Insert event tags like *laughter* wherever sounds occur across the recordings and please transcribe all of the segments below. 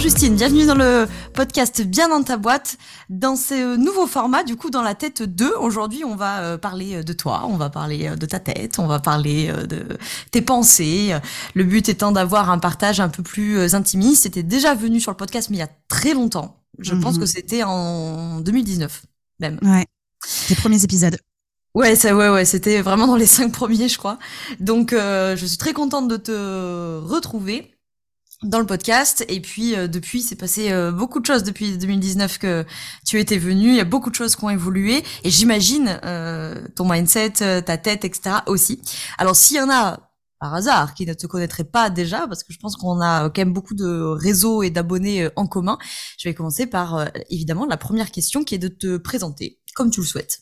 Bonjour Justine, bienvenue dans le podcast Bien dans ta boîte. Dans ce nouveau format, du coup, dans la tête 2, aujourd'hui, on va euh, parler euh, de toi, on va parler euh, de ta tête, on va parler de tes pensées. Le but étant d'avoir un partage un peu plus intimiste. C'était déjà venu sur le podcast, mais il y a très longtemps. Je pense Mhm. que c'était en 2019, même. Ouais. Les premiers épisodes. Ouais, ça, ouais, ouais, c'était vraiment dans les cinq premiers, je crois. Donc, euh, je suis très contente de te retrouver dans le podcast. Et puis, euh, depuis, c'est passé euh, beaucoup de choses depuis 2019 que tu étais venu. Il y a beaucoup de choses qui ont évolué. Et j'imagine euh, ton mindset, euh, ta tête, etc. aussi. Alors, s'il y en a par hasard qui ne te connaîtraient pas déjà, parce que je pense qu'on a quand même beaucoup de réseaux et d'abonnés euh, en commun, je vais commencer par, euh, évidemment, la première question qui est de te présenter comme tu le souhaites.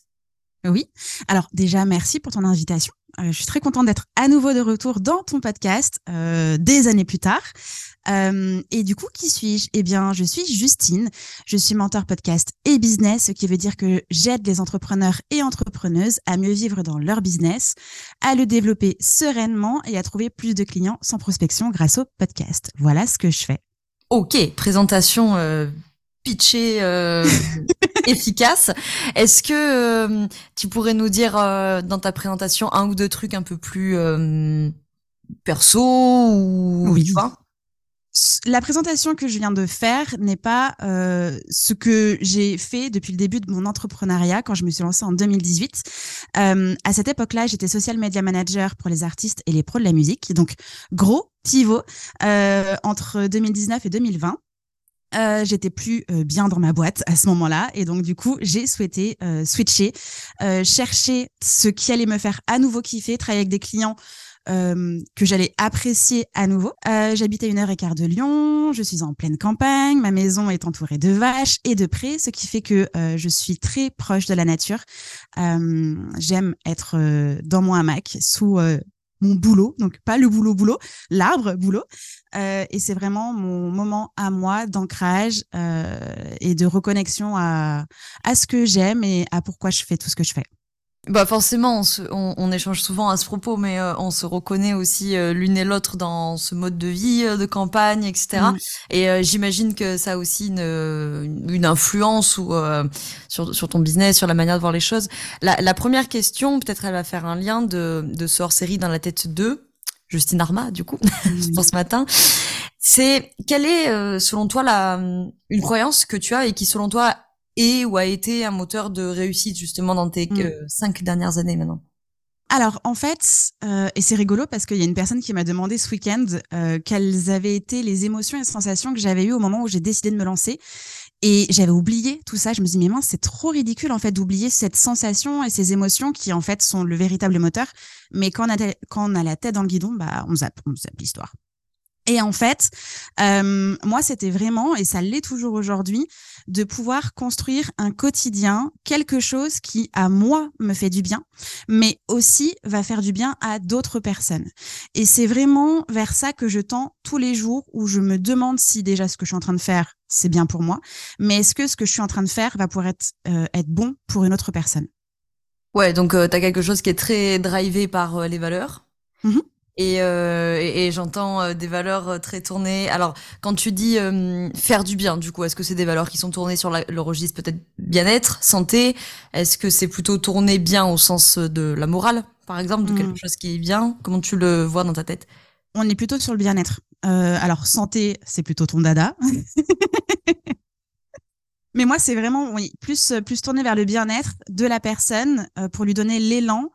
Oui. Alors déjà, merci pour ton invitation. Euh, je suis très contente d'être à nouveau de retour dans ton podcast euh, des années plus tard. Euh, et du coup, qui suis-je? Eh bien, je suis Justine. Je suis mentor podcast et business, ce qui veut dire que j'aide les entrepreneurs et entrepreneuses à mieux vivre dans leur business, à le développer sereinement et à trouver plus de clients sans prospection grâce au podcast. Voilà ce que je fais. Ok, présentation euh, pitchée euh, *laughs* efficace. Est-ce que euh, tu pourrais nous dire euh, dans ta présentation un ou deux trucs un peu plus perso ou Oui. tu vois? La présentation que je viens de faire n'est pas euh, ce que j'ai fait depuis le début de mon entrepreneuriat quand je me suis lancée en 2018. Euh, à cette époque-là, j'étais social media manager pour les artistes et les pros de la musique. Donc, gros pivot euh, entre 2019 et 2020. Euh, j'étais plus euh, bien dans ma boîte à ce moment-là et donc du coup j'ai souhaité euh, switcher, euh, chercher ce qui allait me faire à nouveau kiffer, travailler avec des clients euh, que j'allais apprécier à nouveau. Euh, J'habite à une heure et quart de Lyon, je suis en pleine campagne, ma maison est entourée de vaches et de prés, ce qui fait que je suis très proche de la nature. J'aime être dans mon hamac sous mon boulot, donc pas le boulot boulot, l'arbre boulot. Euh, et c'est vraiment mon moment à moi d'ancrage euh, et de reconnexion à, à ce que j'aime et à pourquoi je fais tout ce que je fais. Bah forcément, on, se- on- on échange souvent à ce propos, mais euh, on se reconnaît aussi euh, l'une et l'autre dans ce mode de vie euh, de campagne, etc. Et euh, j'imagine que ça a aussi une, une influence ou euh, sur, sur ton business, sur la manière de voir les choses. La, la première question, peut-être elle va faire un lien de, de ce hors-série dans la tête 2, Justine Arma, du coup, *laughs* pour ce matin. C'est quelle est, euh, selon toi, la, une croyance que tu as et qui, selon toi, est ou a été un moteur de réussite justement dans tes Mm. euh, cinq dernières années maintenant Alors, en fait, euh, et c'est rigolo parce qu'il y a une personne qui m'a demandé ce week-end euh, quelles avaient été les émotions et sensations que j'avais eues au moment où j'ai décidé de me lancer. Et j'avais oublié tout ça. Je me dis, mais mince, c'est trop ridicule, en fait, d'oublier cette sensation et ces émotions qui, en fait, sont le véritable moteur. Mais quand on a, quand on a la tête dans le guidon, bah, on zappe, on zappe l'histoire. Et en fait, euh, moi, c'était vraiment, et ça l'est toujours aujourd'hui, de pouvoir construire un quotidien, quelque chose qui, à moi, me fait du bien, mais aussi va faire du bien à d'autres personnes. Et c'est vraiment vers ça que je tends tous les jours où je me demande si déjà ce que je suis en train de faire, c'est bien pour moi, mais est-ce que ce que je suis en train de faire va pouvoir être, euh, être bon pour une autre personne? Ouais, donc euh, t'as quelque chose qui est très drivé par euh, les valeurs? Mhm. Et, euh, et, et j'entends euh, des valeurs euh, très tournées. Alors, quand tu dis euh, faire du bien, du coup, est-ce que c'est des valeurs qui sont tournées sur la- le registre peut-être bien-être, santé? Est-ce que c'est plutôt tourné bien au sens de la morale, par exemple, de quelque chose qui est bien? Comment tu le vois dans ta tête? On est plutôt sur le bien-être. Euh, alors, santé, c'est plutôt ton dada. *laughs* Mais moi, c'est vraiment oui, plus, plus tourné vers le bien-être de la personne euh, pour lui donner l'élan,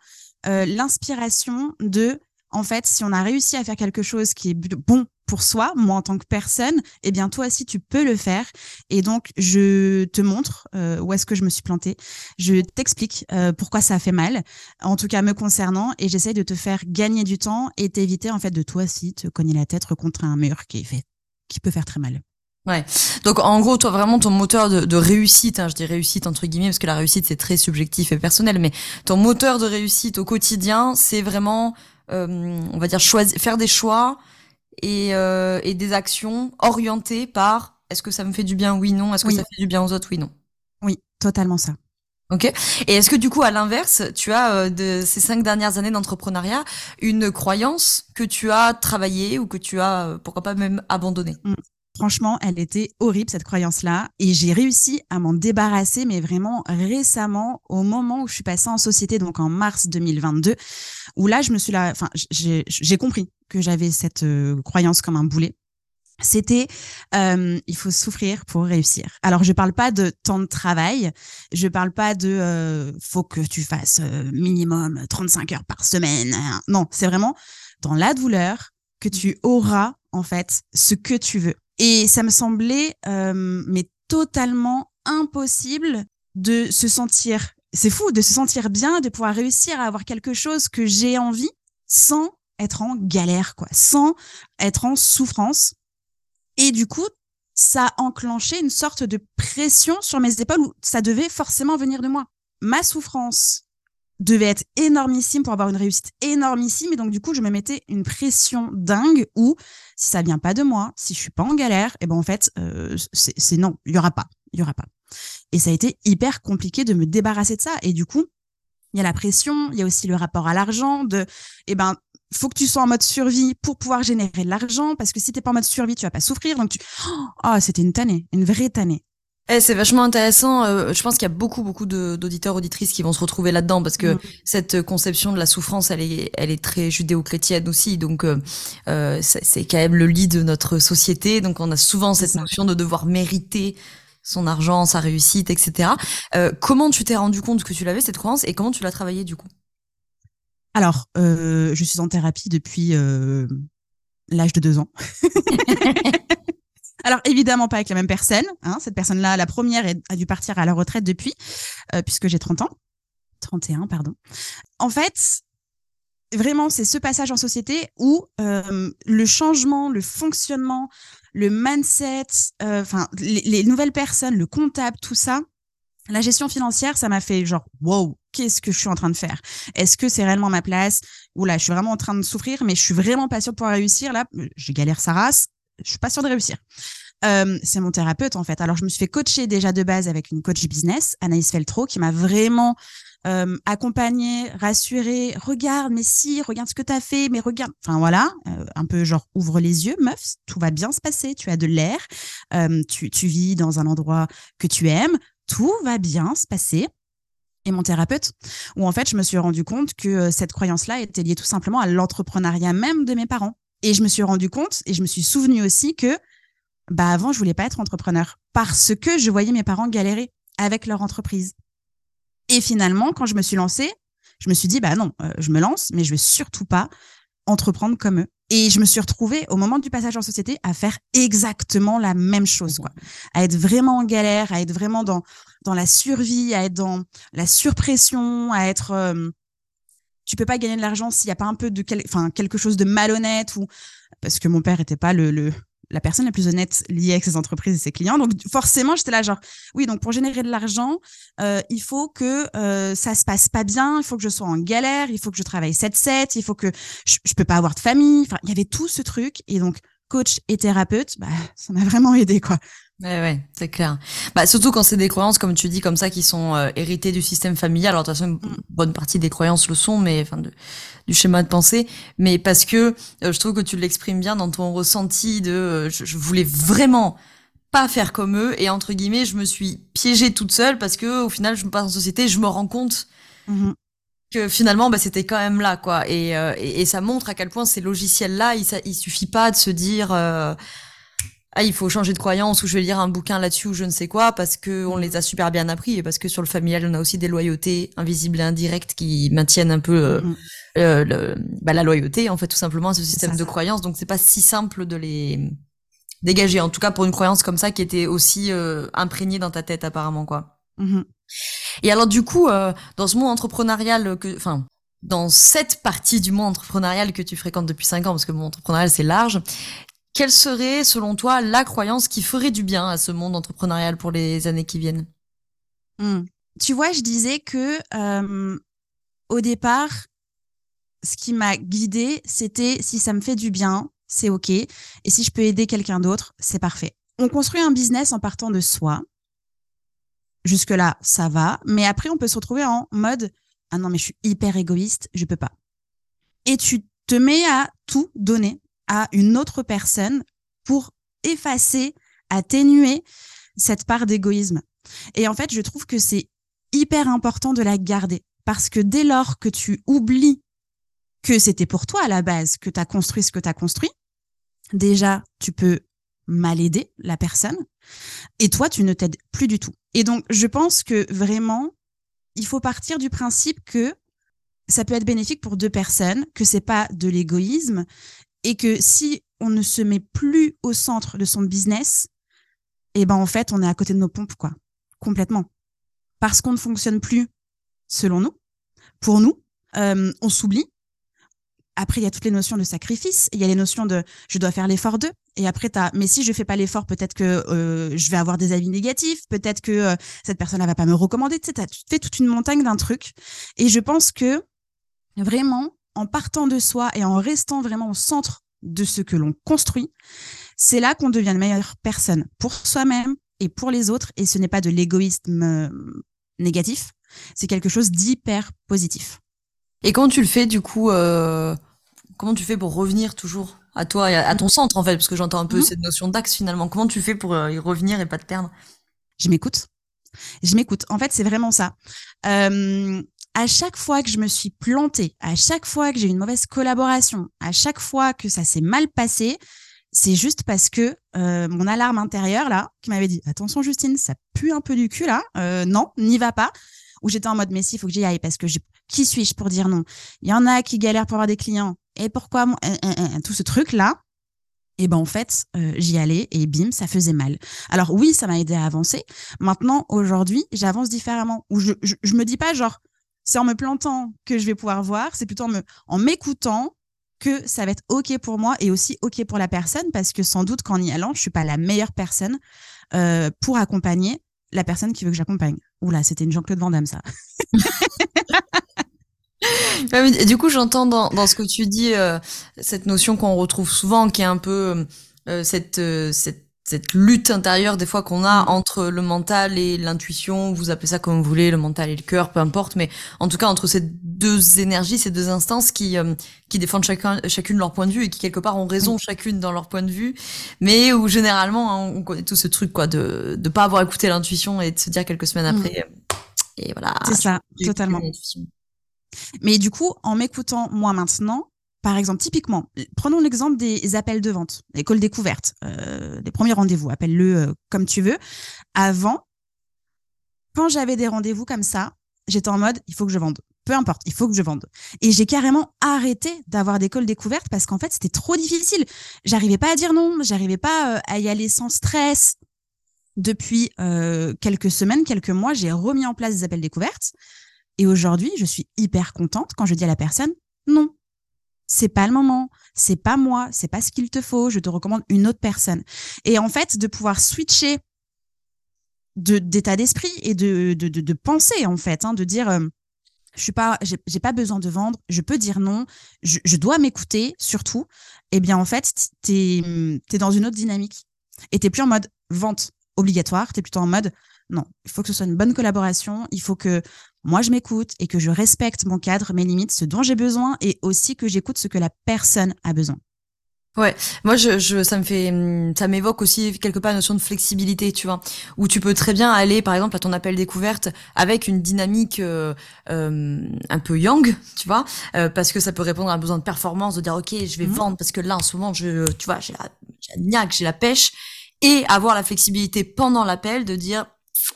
euh, l'inspiration de, en fait, si on a réussi à faire quelque chose qui est bon pour soi, moi en tant que personne, eh bien toi aussi tu peux le faire. Et donc je te montre euh, où est-ce que je me suis plantée. Je t'explique euh, pourquoi ça a fait mal, en tout cas me concernant, et j'essaye de te faire gagner du temps et t'éviter en fait de toi aussi te cogner la tête contre un mur qui fait, qui peut faire très mal. Ouais. Donc en gros, toi vraiment ton moteur de, de réussite, hein, je dis réussite entre guillemets parce que la réussite c'est très subjectif et personnel, mais ton moteur de réussite au quotidien, c'est vraiment, on va dire choisir, faire des choix et, euh, et des actions orientées par est-ce que ça me fait du bien Oui, non. Est-ce que ça fait du bien aux autres Oui, non. Oui, totalement ça. Ok. Et est-ce que du coup, à l'inverse, tu as euh, de ces cinq dernières années d'entrepreneuriat une croyance que tu as travaillé ou que tu as, euh, pourquoi pas même abandonné mmh. Franchement, elle était horrible cette croyance-là, et j'ai réussi à m'en débarrasser, mais vraiment récemment, au moment où je suis passée en société, donc en mars 2022, où là, je me suis enfin, j'ai compris que j'avais cette euh, croyance comme un boulet c'était euh, il faut souffrir pour réussir. Alors je parle pas de temps de travail, je parle pas de euh, faut que tu fasses euh, minimum 35 heures par semaine. Non, c'est vraiment dans la douleur que tu auras en fait ce que tu veux. Et ça me semblait euh, mais totalement impossible de se sentir c'est fou de se sentir bien, de pouvoir réussir à avoir quelque chose que j'ai envie sans être en galère quoi, sans être en souffrance et du coup, ça a enclenché une sorte de pression sur mes épaules où ça devait forcément venir de moi. Ma souffrance devait être énormissime pour avoir une réussite énormissime. Et donc, du coup, je me mettais une pression dingue où, si ça vient pas de moi, si je suis pas en galère, et eh ben, en fait, euh, c'est non, il y aura pas, il y aura pas. Et ça a été hyper compliqué de me débarrasser de ça. Et du coup, il y a la pression, il y a aussi le rapport à l'argent de, eh ben, faut que tu sois en mode survie pour pouvoir générer de l'argent parce que si t'es pas en mode survie, tu vas pas souffrir. Donc tu, oh, c'était une tannée, une vraie tannée. Eh, c'est vachement intéressant. Euh, je pense qu'il y a beaucoup, beaucoup d'auditeurs, auditrices qui vont se retrouver là-dedans parce que mm. cette conception de la souffrance, elle est, elle est très judéo-chrétienne aussi. Donc, euh, euh c'est quand même le lit de notre société. Donc, on a souvent cette notion de devoir mériter son argent, sa réussite, etc. Euh, comment tu t'es rendu compte que tu l'avais cette croyance et comment tu l'as travaillé du coup? Alors, euh, je suis en thérapie depuis euh, l'âge de deux ans. *laughs* Alors évidemment pas avec la même personne. Hein. Cette personne-là, la première, a dû partir à la retraite depuis, euh, puisque j'ai 30 ans. 31, pardon. En fait, vraiment, c'est ce passage en société où le changement, le fonctionnement, le mindset, enfin les, les, nouvelles personnes, le comptable, tout ça, la gestion financière, ça m'a fait genre wow, qu'est-ce que je suis en train de faire? Est-ce que c'est réellement ma place? Ou là, je suis vraiment en train de souffrir, mais je suis vraiment pas sûre de pouvoir réussir. Là, je galère sa race, je suis pas sûre de réussir. Euh, c'est mon thérapeute en fait. Alors je me suis fait coacher déjà de base avec une coach business, Anaïs Feltro, qui m'a vraiment euh, accompagnée, rassurée. Regarde, mais si, regarde ce que tu as fait, mais regarde. Enfin voilà, euh, un peu genre ouvre les yeux, meuf, tout va bien se passer. Tu as de l'air, tu, tu vis dans un endroit que tu aimes, tout va bien se passer et mon thérapeute, où en fait, je me suis rendu compte que cette croyance-là était liée tout simplement à l'entrepreneuriat même de mes parents. Et je me suis rendu compte et je me suis souvenu aussi que, bah, avant, je voulais pas être entrepreneur parce que je voyais mes parents galérer avec leur entreprise. Et finalement, quand je me suis lancée, je me suis dit, bah non, euh, je me lance, mais je vais surtout pas entreprendre comme eux. Et je me suis retrouvée au moment du passage en société à faire exactement la même chose, quoi. À être vraiment en galère, à être vraiment dans dans la survie, à être dans la surpression, à être euh, tu peux pas gagner de l'argent s'il y a pas un peu de quelque chose de malhonnête ou parce que mon père était pas le la personne la plus honnête liée avec ses entreprises et ses clients. Donc forcément, j'étais là genre oui, donc pour générer de l'argent, euh, il faut que euh, ça se passe pas bien, il faut que je sois en galère, il faut que je travaille 7-7, il faut que je, je peux pas avoir de famille. Enfin, il y avait tout ce truc et donc coach et thérapeute, bah ça m'a vraiment aidé quoi. Ouais, ouais, c'est clair. Bah, surtout quand c'est des croyances, comme tu dis, comme ça, qui sont euh, héritées du système familial. Alors, de toute façon, une mm. bonne partie des croyances le sont, mais enfin, de, du schéma de pensée. Mais parce que euh, je trouve que tu l'exprimes bien dans ton ressenti de, euh, je, voulais vraiment pas faire comme eux, et entre guillemets, je me suis piégée toute seule parce que, au final, je me passe en société, je me rends compte. Mm-hmm. que finalement bah, c'était quand même là quoi et, et, ça montre à quel point ces logiciels là il, il suffit pas de se dire ah il faut changer de croyance ou je vais lire un bouquin là-dessus ou je ne sais quoi parce que on les a super bien appris et parce que sur le familial on a aussi des loyautés invisibles et indirectes qui maintiennent un peu euh, mm-hmm. euh, le, bah, la loyauté en fait tout simplement ce système de croyance donc c'est pas si simple de les dégager en tout cas pour une croyance comme ça qui était aussi euh, imprégnée dans ta tête apparemment quoi mm-hmm. et alors du coup dans ce monde entrepreneurial que enfin dans cette partie du monde entrepreneurial que tu fréquentes depuis cinq ans, parce que le monde entrepreneurial c'est large, quelle serait, selon toi, la croyance qui ferait du bien à ce monde entrepreneurial pour les années qui viennent? Hmm. Tu vois, je disais que euh, au départ, ce qui m'a guidée, c'était si ça me fait du bien, c'est ok, et si je peux aider quelqu'un d'autre, c'est parfait. on construit un business en partant de soi. Jusque-là, ça va. Mais après, on peut se retrouver en mode Ah non, mais je suis hyper égoïste, je peux pas. Et tu te mets à tout donner à une autre personne pour effacer, atténuer cette part d'égoïsme. Et en fait, je trouve que c'est hyper important de la garder parce que dès lors que tu oublies que c'était pour toi à la base, que tu as construit ce que tu as construit, déjà, tu peux mal aider la personne et toi, tu ne t'aides plus du tout. Et donc, je pense que vraiment, il faut partir du principe que ça peut être bénéfique pour deux personnes, que c'est pas de l'égoïsme et que si on ne se met plus au centre de son business, eh ben en fait, on est à côté de nos pompes quoi, complètement. Parce qu'on ne fonctionne plus selon nous, pour nous, euh, on s'oublie, après, il y a toutes les notions de sacrifice. Il y a les notions de je dois faire l'effort de. Et après, t'as mais si je fais pas l'effort, peut-être que euh, je vais avoir des avis négatifs. Peut-être que euh, cette personne ne va pas me recommander. Tu sais, tu fais toute une montagne d'un truc. Et je pense que vraiment, en partant de soi et en restant vraiment au centre de ce que l'on construit, c'est là qu'on devient une meilleure personne pour soi-même et pour les autres. Et ce n'est pas de l'égoïsme euh, négatif. C'est quelque chose d'hyper positif. Et comment tu le fais du coup euh, Comment tu fais pour revenir toujours à toi et à, ton centre en fait? Parce que j'entends un peu mhm. cette notion d'axe finalement. Comment tu fais pour euh, y revenir et pas te perdre? Je m'écoute. Je m'écoute. En fait, c'est vraiment ça. Euh, à chaque fois que je me suis plantée, à chaque fois que j'ai eu une mauvaise collaboration, à chaque fois que ça s'est mal passé, c'est juste parce que euh, mon alarme intérieure là, qui m'avait dit attention Justine, ça pue un peu du cul là, euh, non, n'y va pas. Ou j'étais en mode mais si, faut que j'y aille parce que je qui suis-je pour dire non? Il y en a qui galèrent pour avoir des clients. Et pourquoi moi euh, euh, euh, Tout ce truc-là, et eh ben en fait, j'y allais et bim, ça faisait mal. Alors oui, ça m'a aidé à avancer. Maintenant, aujourd'hui, j'avance différemment. Où je, je, me dis pas genre, c'est en me plantant que je vais pouvoir voir, c'est plutôt en m'écoutant que ça va être ok pour moi et aussi ok pour la personne parce que sans doute qu'en y allant, je suis pas la meilleure personne pour accompagner la personne qui veut que j'accompagne. Oula, c'était une Jean-Claude Van Damme, ça. *laughs* Du coup, j'entends dans, ce que tu dis euh, cette notion qu'on retrouve souvent, qui est un peu euh, cette, euh, cette, cette lutte intérieure des fois qu'on a mm. entre le mental et l'intuition. Vous appelez ça comme vous voulez, le mental et le cœur, peu importe. Mais en tout cas, entre ces deux énergies, ces deux instances qui qui défendent chacun, chacune leur point de vue et qui quelque part ont raison mm. chacune dans leur point de vue, mais où généralement hein, on connaît tout ce truc quoi de de pas avoir écouté l'intuition et de se dire quelques semaines mm. après. Et voilà. C'est ça, totalement. Mais du coup, en m'écoutant moi maintenant, par exemple, typiquement, prenons l'exemple des appels de vente, les calls découvertes, euh, des premiers rendez-vous, appelle-le euh, comme tu veux. Avant, quand j'avais des rendez-vous comme ça, j'étais en mode, il faut que je vende. Peu importe, il faut que je vende. Et j'ai carrément arrêté d'avoir des calls découvertes parce qu'en fait, c'était trop difficile. J'arrivais pas à dire non, j'arrivais pas euh, à y aller sans stress. Depuis euh, quelques semaines, quelques mois, j'ai remis en place des appels découvertes. Et aujourd'hui, je suis hyper contente quand je dis à la personne non, c'est pas le moment, c'est pas moi, c'est pas ce qu'il te faut, je te recommande une autre personne. Et en fait, de pouvoir switcher de d'état d'esprit et de, de, de, en fait, hein, de dire euh, je suis pas j'ai pas besoin de vendre, je peux dire non, je, je dois m'écouter surtout. Eh bien en fait, tu es, dans une autre dynamique. Et tu plus en mode vente obligatoire, tu es plutôt en mode non, il faut que ce soit une bonne collaboration, il faut que moi je m'écoute et que je respecte mon cadre, mes limites, ce dont j'ai besoin et aussi que j'écoute ce que la personne a besoin. Ouais, moi je, je ça me fait ça m'évoque aussi quelque part la notion de flexibilité, tu vois, où tu peux très bien aller par exemple à ton appel découverte avec une dynamique euh, euh, un peu young, tu vois, euh, parce que ça peut répondre à un besoin de performance, de dire ok je vais mhm. vendre parce que là en ce moment je tu vois j'ai la, j'ai la niaque, j'ai la pêche et avoir la flexibilité pendant l'appel de dire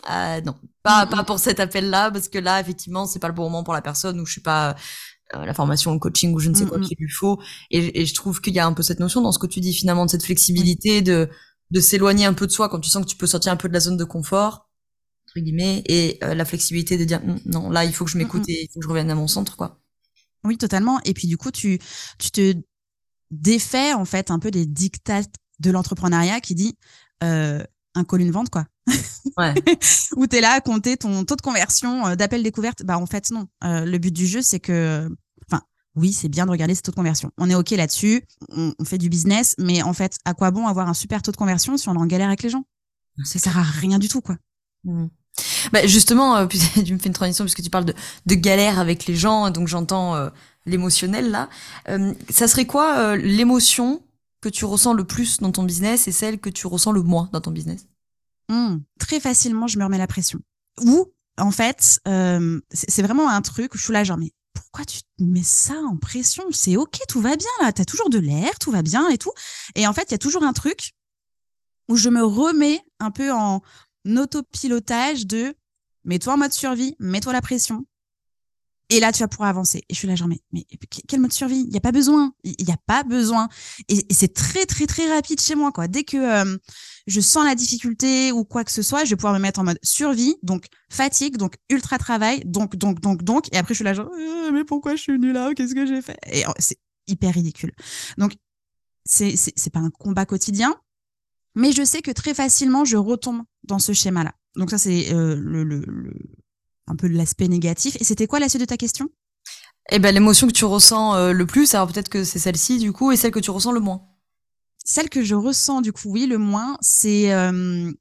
euh, non, pas, pas pour cet appel-là, parce que là, effectivement, c'est pas le bon moment pour la personne, ou je suis pas euh, la formation, le coaching, ou je ne sais quoi qu'il lui faut. Et, et je trouve qu'il y a un peu cette notion dans ce que tu dis, finalement, de cette flexibilité, de, de s'éloigner un peu de soi quand tu sens que tu peux sortir un peu de la zone de confort, entre guillemets, et euh, la flexibilité de dire, hum, non, là, il faut que je m'écoute et il faut que je revienne à mon centre, quoi. Oui, totalement. Et puis, du coup, tu, tu te défais, en fait, un peu des dictats de l'entrepreneuriat qui dit, euh, un call, une vente, quoi. Ouais. Où tu es là à compter ton taux de conversion euh, d'appel découverte. Bah, en fait, non. Euh, le but du jeu, c'est que, enfin, oui, c'est bien de regarder ce taux de conversion. On est OK là-dessus, on, fait du business, mais en fait, à quoi bon avoir un super taux de conversion si on est en galère avec les gens? Ça sert à rien du tout, quoi. Mmh. Bah justement, euh, *laughs* tu me fais une transition puisque tu parles de, de galère avec les gens, donc j'entends euh, l'émotionnel là. Euh, ça serait quoi l'émotion que tu ressens le plus dans ton business et celle que tu ressens le moins dans ton business mmh. Très facilement, je me remets la pression. Ou en fait, c'est vraiment un truc où je suis là genre mais pourquoi tu te mets ça en pression? C'est ok, tout va bien là, t'as toujours de l'air, tout va bien et tout. Et en fait, il y a toujours un truc où je me remets un peu en, autopilotage de mets-toi en mode survie, mets-toi la pression. Et là, tu vas pouvoir avancer. Et je suis là, genre, mais, mais quel mode survie? Il n'y a pas besoin. Il n'y a pas besoin. Et, c'est très, très, très rapide chez moi, quoi. Dès que euh, je sens la difficulté ou quoi que ce soit, je vais pouvoir me mettre en mode survie, donc fatigue, donc ultra travail, donc, donc, donc, donc. Et après, je suis là, genre, euh, mais pourquoi je suis venue là? Qu'est-ce que j'ai fait? Et c'est hyper ridicule. Donc, c'est, pas un combat quotidien, mais je sais que très facilement, je retombe dans ce schéma-là. Donc ça, c'est euh, le, le, un peu l'aspect négatif. Et c'était quoi la suite de ta question? Eh ben, l'émotion que tu ressens euh, le plus, alors peut-être que c'est celle-ci du coup, et celle que tu ressens le moins. Celle que je ressens du coup, oui, le moins, c'est euh,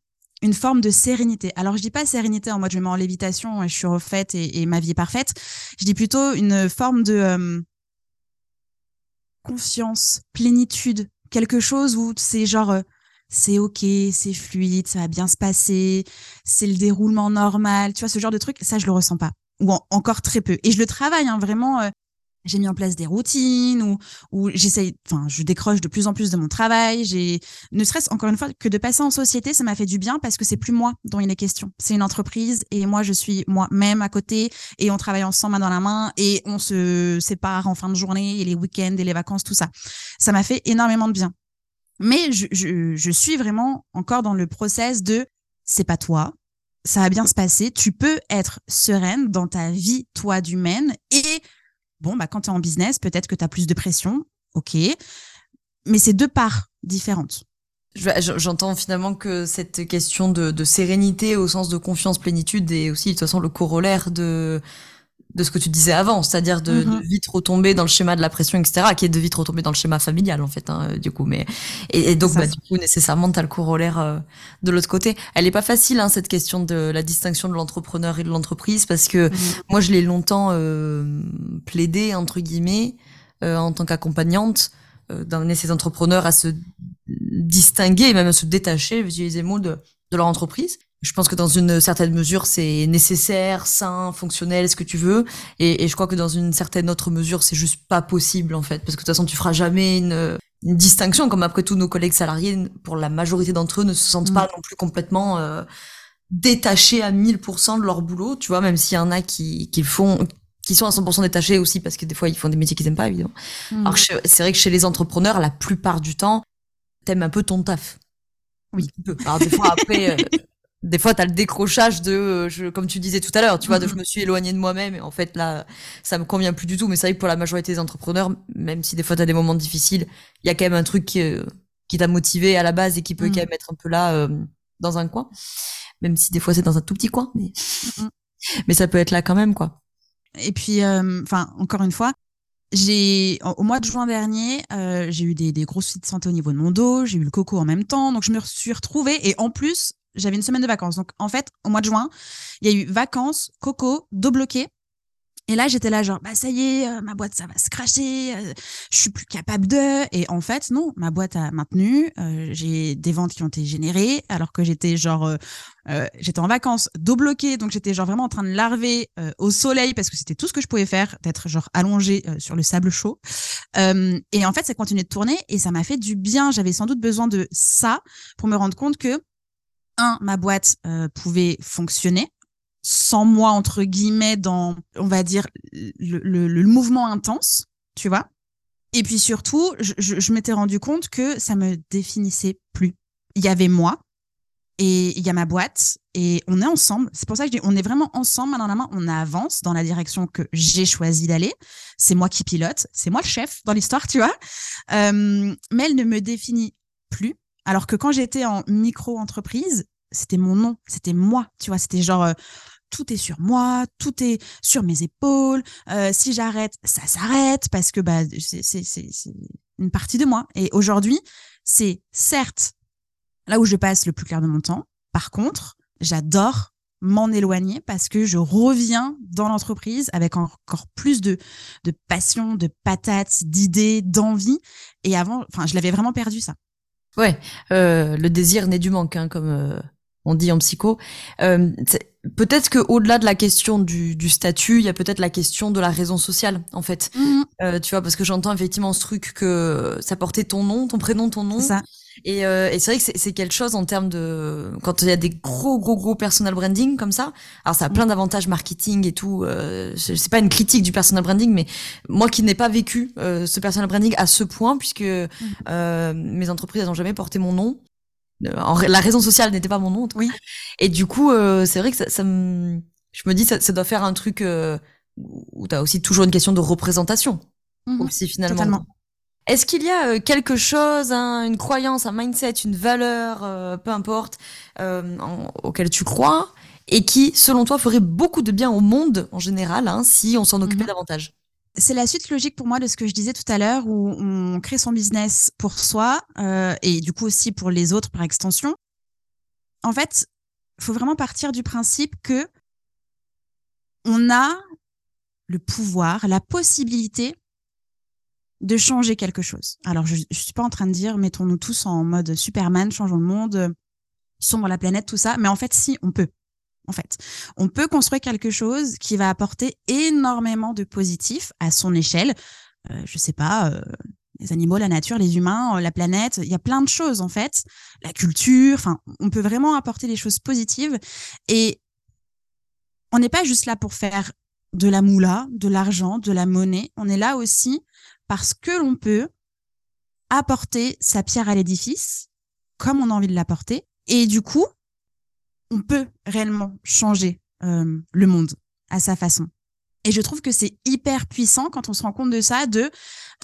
une forme de sérénité. Alors je dis pas sérénité en mode je me mets en lévitation et je suis refaite et, et ma vie est parfaite. Je dis plutôt une forme de confiance, plénitude, quelque chose où c'est genre c'est ok, c'est fluide, ça va bien se passer, c'est le déroulement normal, tu vois, ce genre de truc, ça je le ressens pas, ou encore très peu. Et je le travaille, hein, vraiment. Euh, j'ai mis en place des routines ou ou j'essaye, enfin, je décroche de plus en plus de mon travail. J'ai, ne serait-ce encore une fois que de passer en société, ça m'a fait du bien parce que c'est plus moi dont il est question. C'est une entreprise et moi je suis moi-même à côté et on travaille ensemble main dans la main et on se sépare en fin de journée et les week-ends et les vacances, tout ça. Ça m'a fait énormément de bien. Mais je, je, je suis vraiment encore dans le process de c'est pas toi, ça va bien se passer, tu peux être sereine dans ta vie, toi, d'humaine. Et bon, bah, quand tu es en business, peut-être que tu as plus de pression, ok, mais c'est deux parts différentes. J'entends finalement que cette question de, de, sérénité au sens de confiance, plénitude est aussi de toute façon le corollaire de de ce que tu disais avant, c'est-à-dire de, de, mhm. vite retomber dans le schéma de la pression, etc., qui est de vite retomber dans le schéma familial en fait, hein, du coup. Mais et, donc bah, du coup nécessairement t'as le corollaire euh, de l'autre côté. Elle est pas facile hein, cette question de la distinction de l'entrepreneur et de l'entreprise parce que mhm. moi je l'ai longtemps euh, plaidé entre guillemets euh, en tant qu'accompagnante euh, d'amener ces entrepreneurs à se distinguer, même à se détacher, utiliser les mots de, de leur entreprise je pense que dans une certaine mesure, c'est nécessaire, sain, fonctionnel, ce que tu veux. Et, et, je crois que dans une certaine autre mesure, c'est juste pas possible, en fait. Parce que de toute façon, tu feras jamais une, une distinction, comme après tous nos collègues salariés, pour la majorité d'entre eux, ne se sentent mm. pas non plus complètement euh, détachés à 1000% de leur boulot, tu vois, même s'il y en a qui, qui font qui sont à 100% détachés aussi parce que des fois ils font des métiers qu'ils aiment pas évidemment. Mm. Alors c'est vrai que chez les entrepreneurs la plupart du temps t'aimes un peu ton taf. Oui. Alors des fois après euh, *laughs* des fois, tu as le décrochage de, euh, je, comme tu disais tout à l'heure, tu vois, de je me suis éloigné de moi-même et en fait là, ça me convient plus du tout. Mais c'est vrai que pour la majorité des entrepreneurs, même si des fois tu as des moments difficiles, il y a quand même un truc qui, euh, qui t'a motivé à la base et qui peut quand même être un peu là euh, dans un coin, même si des fois c'est dans un tout petit coin, mais *laughs* mais ça peut être là quand même quoi. Et puis, enfin, encore une fois, j'ai au mois de juin dernier, j'ai eu des, des grosses soucis de santé au niveau de mon dos, j'ai eu le coco en même temps, donc je me suis retrouvée et en plus j'avais une semaine de vacances. Donc, en fait, au mois de juin, il y a eu vacances, coco, dos bloqué. Et là, j'étais là, genre, bah, ça y est, euh, ma boîte, ça va se cracher, euh, je suis plus capable de. Et en fait, non, ma boîte a maintenu. Euh, j'ai des ventes qui ont été générées, alors que j'étais genre, j'étais en vacances, dos bloqué, donc j'étais genre vraiment en train de larver au soleil parce que c'était tout ce que je pouvais faire, d'être genre allongée sur le sable chaud. et en fait, ça continuait de tourner et ça m'a fait du bien. J'avais sans doute besoin de ça pour me rendre compte que un, ma boîte euh, pouvait fonctionner sans moi, entre guillemets, dans, on va dire, le, le, mouvement intense, tu vois. Et puis surtout, je, je, m'étais rendu compte que ça me définissait plus. Il y avait moi et il y a ma boîte et on est ensemble. C'est pour ça que je dis, on est vraiment ensemble, main dans la main. On avance dans la direction que j'ai choisi d'aller. C'est moi qui pilote, c'est moi le chef dans l'histoire, tu vois. Euh, mais elle ne me définit plus alors que quand j'étais en micro-entreprise, c'était mon nom, c'était moi, tu vois, c'était genre euh, tout est sur moi, tout est sur mes épaules. Euh, si j'arrête, ça s'arrête parce que bah c'est une partie de moi. Et aujourd'hui, c'est certes là où je passe le plus clair de mon temps. Par contre, j'adore m'en éloigner parce que je reviens dans l'entreprise avec encore plus de, de passion, de patates, d'idées, d'envie. Et avant, enfin, je l'avais vraiment perdu ça. Ouais, euh, le désir naît du manque, hein, comme euh, on dit en psycho. Euh, peut-être que au-delà de la question du, du statut, il y a peut-être la question de la raison sociale, en fait. Mmh. Euh, tu vois, parce que j'entends effectivement ce truc que ça portait ton nom, ton prénom, ton nom. Ça. Et, euh, et c'est vrai que c'est quelque chose en termes de quand il y a des gros gros gros personal branding comme ça. Alors ça a plein d'avantages marketing et tout. Euh, c'est pas une critique du personal branding, mais moi qui n'ai pas vécu euh, ce personal branding à ce point, puisque mmh. euh, mes entreprises n'ont jamais porté mon nom. la raison sociale n'était pas mon nom. Oui. Et du coup, euh, c'est vrai que ça, ça me, je me dis ça, ça doit faire un truc euh, où t'as aussi toujours une question de représentation. Mmh. Aussi finalement. Totalement. Est-ce qu'il y a euh, quelque chose, hein, une croyance, un mindset, une valeur, euh, peu importe, euh, en, auquel tu crois et qui, selon toi, ferait beaucoup de bien au monde en général hein, si on s'en occupait mmh. davantage? C'est la suite logique pour moi de ce que je disais tout à l'heure, où on crée son business pour soi euh, et du coup aussi pour les autres par extension. En fait, il faut vraiment partir du principe que on a le pouvoir, la possibilité de changer quelque chose. Alors, je, je suis pas en train de dire mettons-nous tous en mode Superman, changeons le monde, sombre la planète, tout ça, mais en fait, si, on peut. En fait, on peut construire quelque chose qui va apporter énormément de positif à son échelle. Euh, je sais pas, euh, les animaux, la nature, les humains, euh, la planète, il y a plein de choses en fait. La culture, enfin, on peut vraiment apporter des choses positives et on n'est pas juste là pour faire de la moula, de l'argent, de la monnaie. On est là aussi parce que l'on peut apporter sa pierre à l'édifice comme on a envie de l'apporter. Et du coup, on peut réellement changer euh, le monde à sa façon. Et je trouve que c'est hyper puissant quand on se rend compte de ça. De,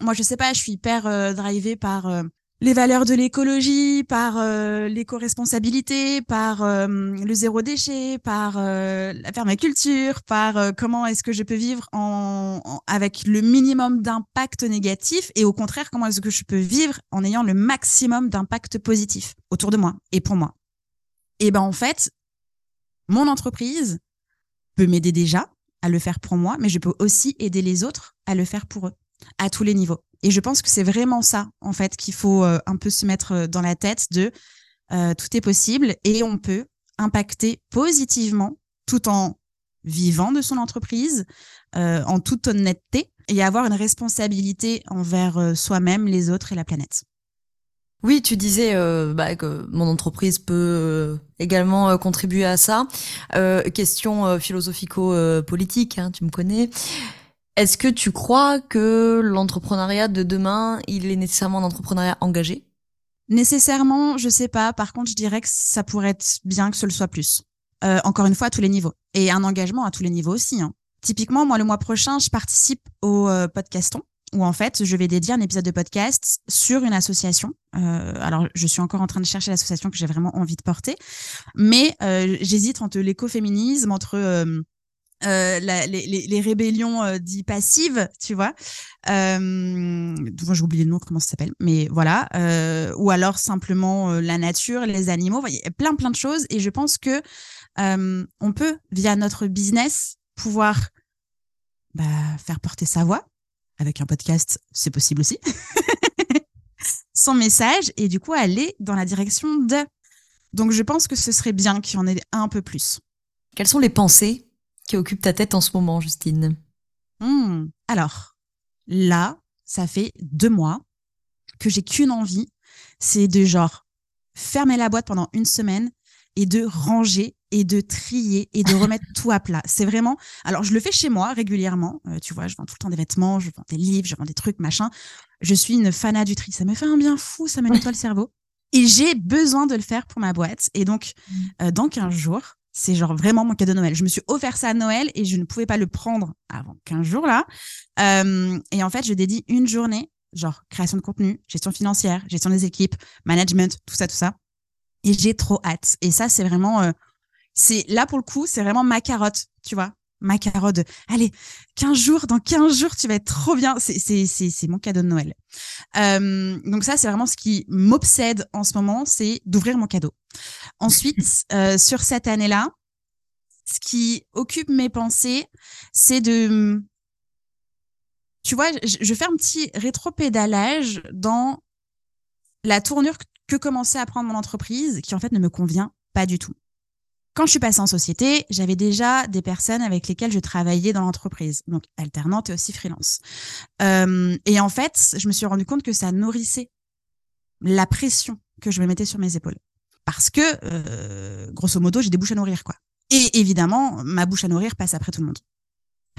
moi, je sais pas, je suis hyper euh, drivée par euh, les valeurs de l'écologie, par euh, l'éco-responsabilité, par euh, le zéro déchet, par euh, la permaculture, par euh, comment est-ce que je peux vivre en, en avec le minimum d'impact négatif et au contraire comment est-ce que je peux vivre en ayant le maximum d'impact positif autour de moi et pour moi. Et ben en fait, mon entreprise peut m'aider déjà à le faire pour moi, mais je peux aussi aider les autres à le faire pour eux à tous les niveaux. Et je pense que c'est vraiment ça, en fait, qu'il faut euh, un peu se mettre euh, dans la tête de euh, tout est possible et on peut impacter positivement tout en vivant de son entreprise, en toute honnêteté et avoir une responsabilité envers soi-même, les autres et la planète. Oui, tu disais bah, que mon entreprise peut également contribuer à ça. question philosophico-politique, hein, tu me connais. Est-ce que tu crois que l'entrepreneuriat de demain, il est nécessairement un entrepreneuriat engagé? Nécessairement, je sais pas. Par contre, je dirais que ça pourrait être bien que ce le soit plus. Euh, encore une fois, à tous les niveaux. Et un engagement à tous les niveaux aussi. Hein. Typiquement, moi, le mois prochain, je participe au euh, podcaston où en fait, je vais dédier un épisode de podcast sur une association. Euh, alors, je suis encore en train de chercher l'association que j'ai vraiment envie de porter, mais euh, j'hésite entre l'écoféminisme, entre euh, les, les, les, rébellions euh, dites passives, tu vois. Euh, j'ai oublié le nom, comment ça s'appelle, mais voilà. Euh, ou alors simplement euh, la nature, les animaux, il plein plein de choses. Et je pense que euh, on peut via notre business pouvoir bah, faire porter sa voix avec un podcast, c'est possible aussi. *laughs* Son message et du coup aller dans la direction de. Donc je pense que ce serait bien qu'il y en ait un peu plus. Quelles sont les pensées qui occupe ta tête en ce moment, Justine? Mmh. Alors, là, ça fait deux mois que j'ai qu'une envie, c'est de genre fermer la boîte pendant une semaine et de ranger et de trier et de remettre *laughs* tout à plat. C'est vraiment. Alors, je le fais chez moi régulièrement. Euh, tu vois, je vends tout le temps des vêtements, je vends des livres, je vends des trucs, machin. Je suis une fanat du tri. Ça me fait un bien fou, ça me *laughs* nettoie le cerveau. Et j'ai besoin de le faire pour ma boîte. Et donc, mmh. euh, dans 15 jours, c'est genre vraiment mon cadeau de Noël. Je me suis offert ça à Noël et je ne pouvais pas le prendre avant 15 jours là. Euh, et en fait, je dédie une journée, genre création de contenu, gestion financière, gestion des équipes, management, tout ça, tout ça. Et j'ai trop hâte. Et ça, c'est vraiment euh, c'est là pour le coup, c'est vraiment ma carotte, tu vois. Ma carotte. Allez, 15 jours, dans 15 jours, tu vas être trop bien. C'est, c'est, c'est, c'est mon cadeau de Noël. Euh, donc ça, c'est vraiment ce qui m'obsède en ce moment, c'est d'ouvrir mon cadeau. Ensuite, *laughs* euh, sur cette année-là, ce qui occupe mes pensées, c'est de, tu vois, je, je fais un petit rétropédalage dans la tournure que commençait à prendre mon entreprise, qui en fait ne me convient pas du tout. Quand je suis passée en société, j'avais déjà des personnes avec lesquelles je travaillais dans l'entreprise, donc alternante et aussi freelance. Euh, et en fait, je me suis rendu compte que ça nourrissait la pression que je me mettais sur mes épaules. Parce que, euh, grosso modo, j'ai des bouches à nourrir, quoi. Et évidemment, ma bouche à nourrir passe après tout le monde.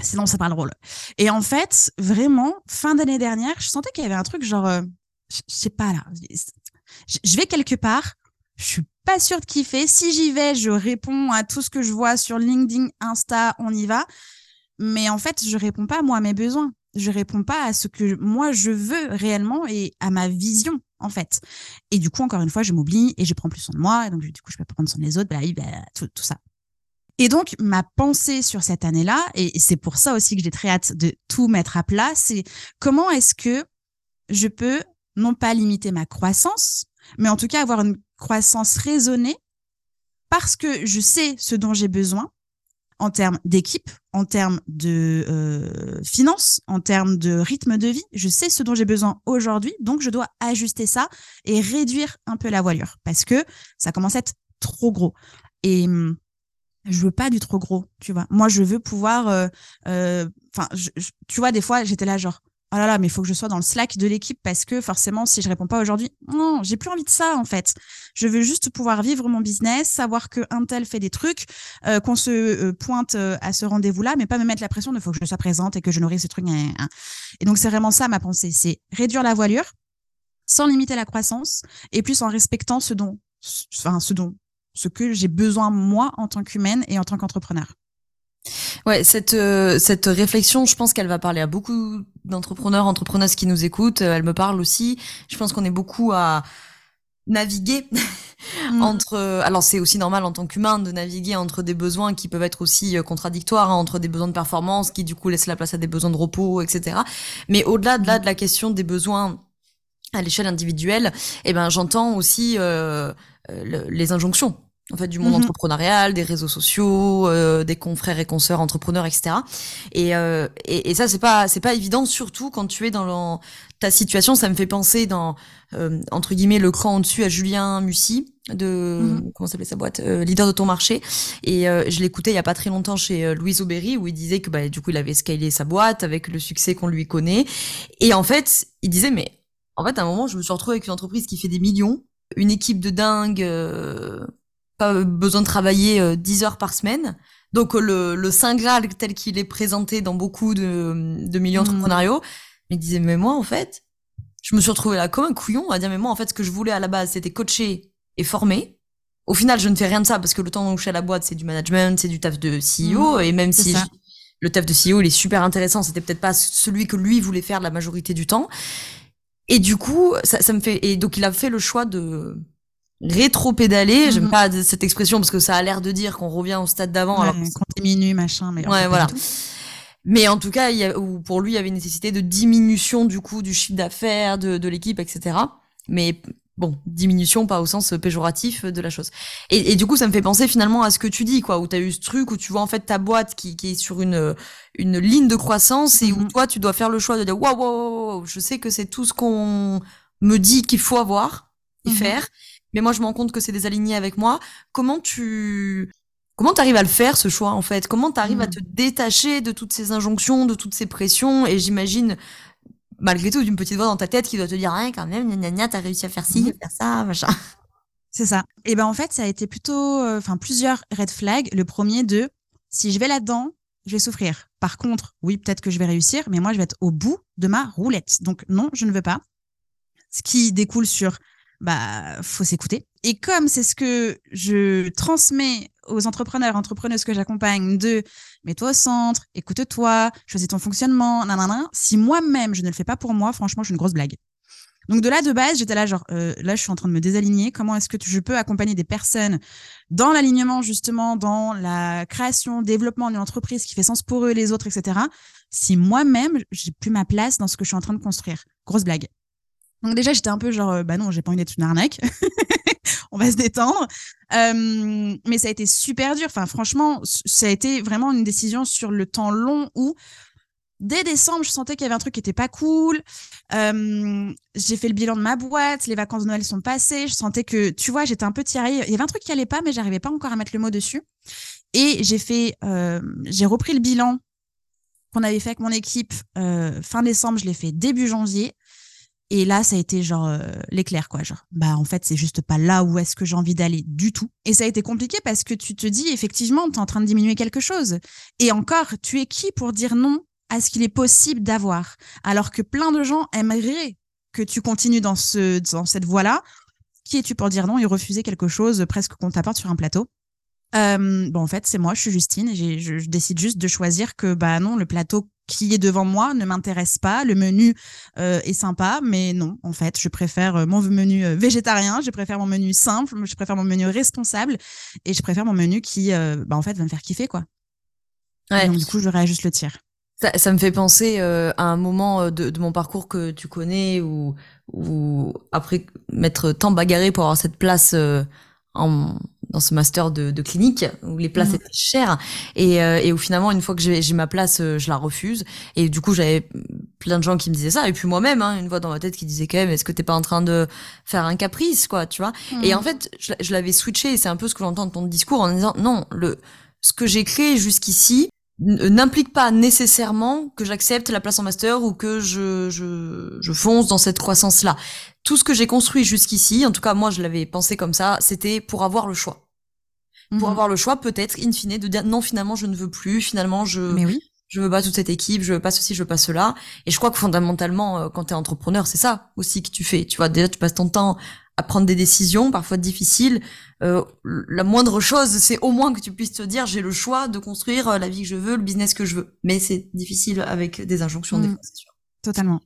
Sinon, c'est pas le rôle. Et en fait, vraiment, fin d'année dernière, je sentais qu'il y avait un truc genre, euh, je sais pas là, je vais quelque part, je suis pas sûre de kiffer. Si j'y vais, je réponds à tout ce que je vois sur LinkedIn, Insta, on y va. Mais en fait, je réponds pas moi à mes besoins. Je réponds pas à ce que moi je veux réellement et à ma vision en fait. Et du coup, encore une fois, je m'oublie et je prends plus soin de moi. Et donc du coup, je peux pas prendre soin des autres, bah, bah, tout, tout ça. Et donc, ma pensée sur cette année-là, et c'est pour ça aussi que j'ai très hâte de tout mettre à plat, c'est comment est-ce que je peux non pas limiter ma croissance, mais en tout cas avoir une croissance raisonnée parce que je sais ce dont j'ai besoin en termes d'équipe, en termes de euh, finances, en termes de rythme de vie. Je sais ce dont j'ai besoin aujourd'hui, donc je dois ajuster ça et réduire un peu la voilure parce que ça commence à être trop gros. Et hum, je veux pas du trop gros, tu vois. Moi, je veux pouvoir, euh, euh, enfin, tu vois, des fois, j'étais là genre, oh là là, mais il faut que je sois dans le Slack de l'équipe parce que forcément, si je réponds pas aujourd'hui, non, j'ai plus envie de ça en fait. Je veux juste pouvoir vivre mon business, savoir que un tel fait des trucs, euh, qu'on se euh, pointe euh, à ce rendez-vous-là, mais pas me mettre la pression de faut que je sois présente et que je nourrisse ce truc. Et donc c'est vraiment ça ma pensée, c'est réduire la voilure sans limiter la croissance et plus en respectant ce dont, enfin ce dont, ce que j'ai besoin moi en tant qu'humaine et en tant qu'entrepreneur. Ouais, cette euh, cette réflexion, je pense qu'elle va parler à beaucoup d'entrepreneurs, entrepreneuses qui nous écoutent. Elle me parle aussi. Je pense qu'on est beaucoup à naviguer mm. *laughs* entre. Alors c'est aussi normal en tant qu'humain de naviguer entre des besoins qui peuvent être aussi euh, contradictoires, hein, entre des besoins de performance qui du coup laissent la place à des besoins de repos, etc. Mais au-delà de là de la question des besoins à l'échelle individuelle, eh ben j'entends aussi euh, les injonctions en fait du monde mhm. entrepreneurial, des réseaux sociaux, euh, des confrères et consoeurs entrepreneurs, etc. Et, euh, et, et, ça c'est pas c'est pas évident, surtout quand tu es dans ta situation. Ça me fait penser dans euh, entre guillemets le cran en dessus à Julien Mussy de mhm. comment s'appelait sa boîte leader de ton marché et je l'écoutais il y a pas très longtemps chez Louise Aubéry où il disait que bah du coup il avait scalé sa boîte avec le succès qu'on lui connaît et en fait il disait mais en fait à un moment je me suis retrouvé avec une entreprise qui fait des millions une équipe de dingue pas besoin de travailler 10 euh, heures par semaine. Donc euh, le, le Saint Graal tel qu'il est présenté dans beaucoup de, de milieux mmh. entrepreneuriaux, il disait mais moi en fait, je me suis retrouvé là comme un couillon à dire mais moi en fait ce que je voulais à la base c'était coacher et former. Au final je ne fais rien de ça parce que le temps où je suis à la boîte c'est du management, c'est du taf de CEO mmh. et même si le taf de CEO il est super intéressant, c'était peut-être pas celui que lui voulait faire la majorité du temps. Et du coup ça, ça me fait et donc il a fait le choix de rétro-pédaler. J'aime mhm. pas cette expression parce que ça a l'air de dire qu'on revient au stade d'avant. alors qu'on diminue, machin, mais ouais, voilà. Mais en tout cas, il y a, pour lui, il y avait une nécessité de diminution du coup du chiffre d'affaires de, de l'équipe, etc. Mais bon, diminution pas au sens péjoratif de la chose. Et, et, du coup, ça me fait penser finalement à ce que tu dis, quoi, où tu as eu ce truc où tu vois en fait ta boîte qui, qui est sur une une ligne de croissance et où mhm. toi tu dois faire le choix de dire waouh, waouh, waouh je sais que c'est tout ce qu'on me dit qu'il faut avoir et mhm. faire mais moi je me rends compte que c'est désaligné avec moi. Comment tu comment t'arrives à le faire ce choix en fait? Comment t'arrives à hmm. te détacher de toutes ces injonctions, de toutes ces pressions? Et j'imagine malgré tout d'une petite voix dans ta tête qui doit te dire ah, quand même gna gna t'as réussi à faire ci, à faire ça, machin. C'est ça. Et ben en fait ça a été plutôt euh, enfin plusieurs red flags. Le premier de si je vais là-dedans je vais souffrir. Par contre, oui, peut-être que je vais réussir, mais moi, je vais être au bout de ma roulette. Donc, non, je ne veux pas. Ce qui découle sur bah faut s'écouter. Et comme c'est ce que je transmets aux entrepreneurs, entrepreneuses que j'accompagne de mets-toi au centre, écoute-toi, choisis ton fonctionnement, nanana. Si moi-même je ne le fais pas pour moi, franchement, je suis une grosse blague. Donc de là de base, j'étais là genre euh, là je suis en train de me désaligner. Comment est-ce que je peux accompagner des personnes dans l'alignement justement, dans la création, développement d'une entreprise qui fait sens pour eux, les autres, etc. Si moi-même j'ai plus ma place dans ce que je suis en train de construire? Grosse blague. Donc déjà j'étais un peu genre euh, bah non j'ai pas envie d'être une arnaque. *laughs* On va se détendre. Euh, mais ça a été super dur. Enfin franchement ça a été vraiment une décision sur le temps long où dès décembre, je sentais qu'il y avait un truc qui était pas cool. Euh, j'ai fait le bilan de ma boîte, les vacances de Noël sont passées. Je sentais que, tu vois, j'étais un peu tirée. Il y avait un truc qui allait pas, mais j'arrivais pas encore à mettre le mot dessus. Et j'ai fait, j'ai repris le bilan qu'on avait fait avec mon équipe fin décembre. Je l'ai fait début janvier. Et là, ça a été genre euh, l'éclair, quoi. Genre, bah en fait, c'est juste pas là où est-ce que j'ai envie d'aller du tout. Et ça a été compliqué parce que tu te dis effectivement, tu es en train de diminuer quelque chose. Et encore, tu es qui pour dire non à ce qu'il est possible d'avoir? Alors que plein de gens aimeraient que tu continues dans, ce, dans cette voie-là. Qui es-tu pour dire non et refuser quelque chose presque qu'on t'apporte sur un plateau? Euh, Bon, en fait, c'est moi, je suis Justine et je, je, décide juste de choisir que, bah non, le plateau qui est devant moi ne m'intéresse pas. Le menu euh, est sympa, mais non, en fait, je préfère euh, mon menu euh, végétarien, je préfère mon menu simple, je préfère mon menu responsable et je préfère mon menu qui, bah, en fait, va me faire kiffer, quoi. Ouais. donc, du coup, je réajuste le tir. Ça, ça, me fait penser euh, à un moment euh, de, de, mon parcours que tu connais où, où après m'être tant bagarré pour avoir cette place euh, en, dans ce master de, de, clinique où les places mmh. étaient chères et, euh, et où finalement une fois que j'ai ma place je la refuse et du coup j'avais plein de gens qui me disaient ça et puis moi-même hein, une voix dans ma tête qui disait quand même est-ce que t'es pas en train de faire un caprice quoi tu vois? Mmh. et en fait je, je l'avais switché et c'est un peu ce que j'entends de ton discours en disant non le ce que j'ai créé jusqu'ici n'implique pas nécessairement que j'accepte la place en master ou que je, je, je fonce dans cette croissance-là. Tout ce que j'ai construit jusqu'ici, en tout cas moi je l'avais pensé comme ça, c'était pour avoir le choix. Pour mhm. avoir le choix peut-être, in fine, de dire non finalement je ne veux plus, finalement je... Mais oui. Je veux pas toute cette équipe, je veux pas ceci, je veux pas cela. Et je crois que fondamentalement, euh, quand tu es entrepreneur, c'est ça aussi que tu fais. Tu vois, déjà tu passes ton temps à prendre des décisions parfois difficiles. Euh, la moindre chose, c'est au moins que tu puisses te dire j'ai le choix de construire euh, la vie que je veux, le business que je veux. Mais c'est difficile avec des injonctions des fois, c'est sûr. Totalement.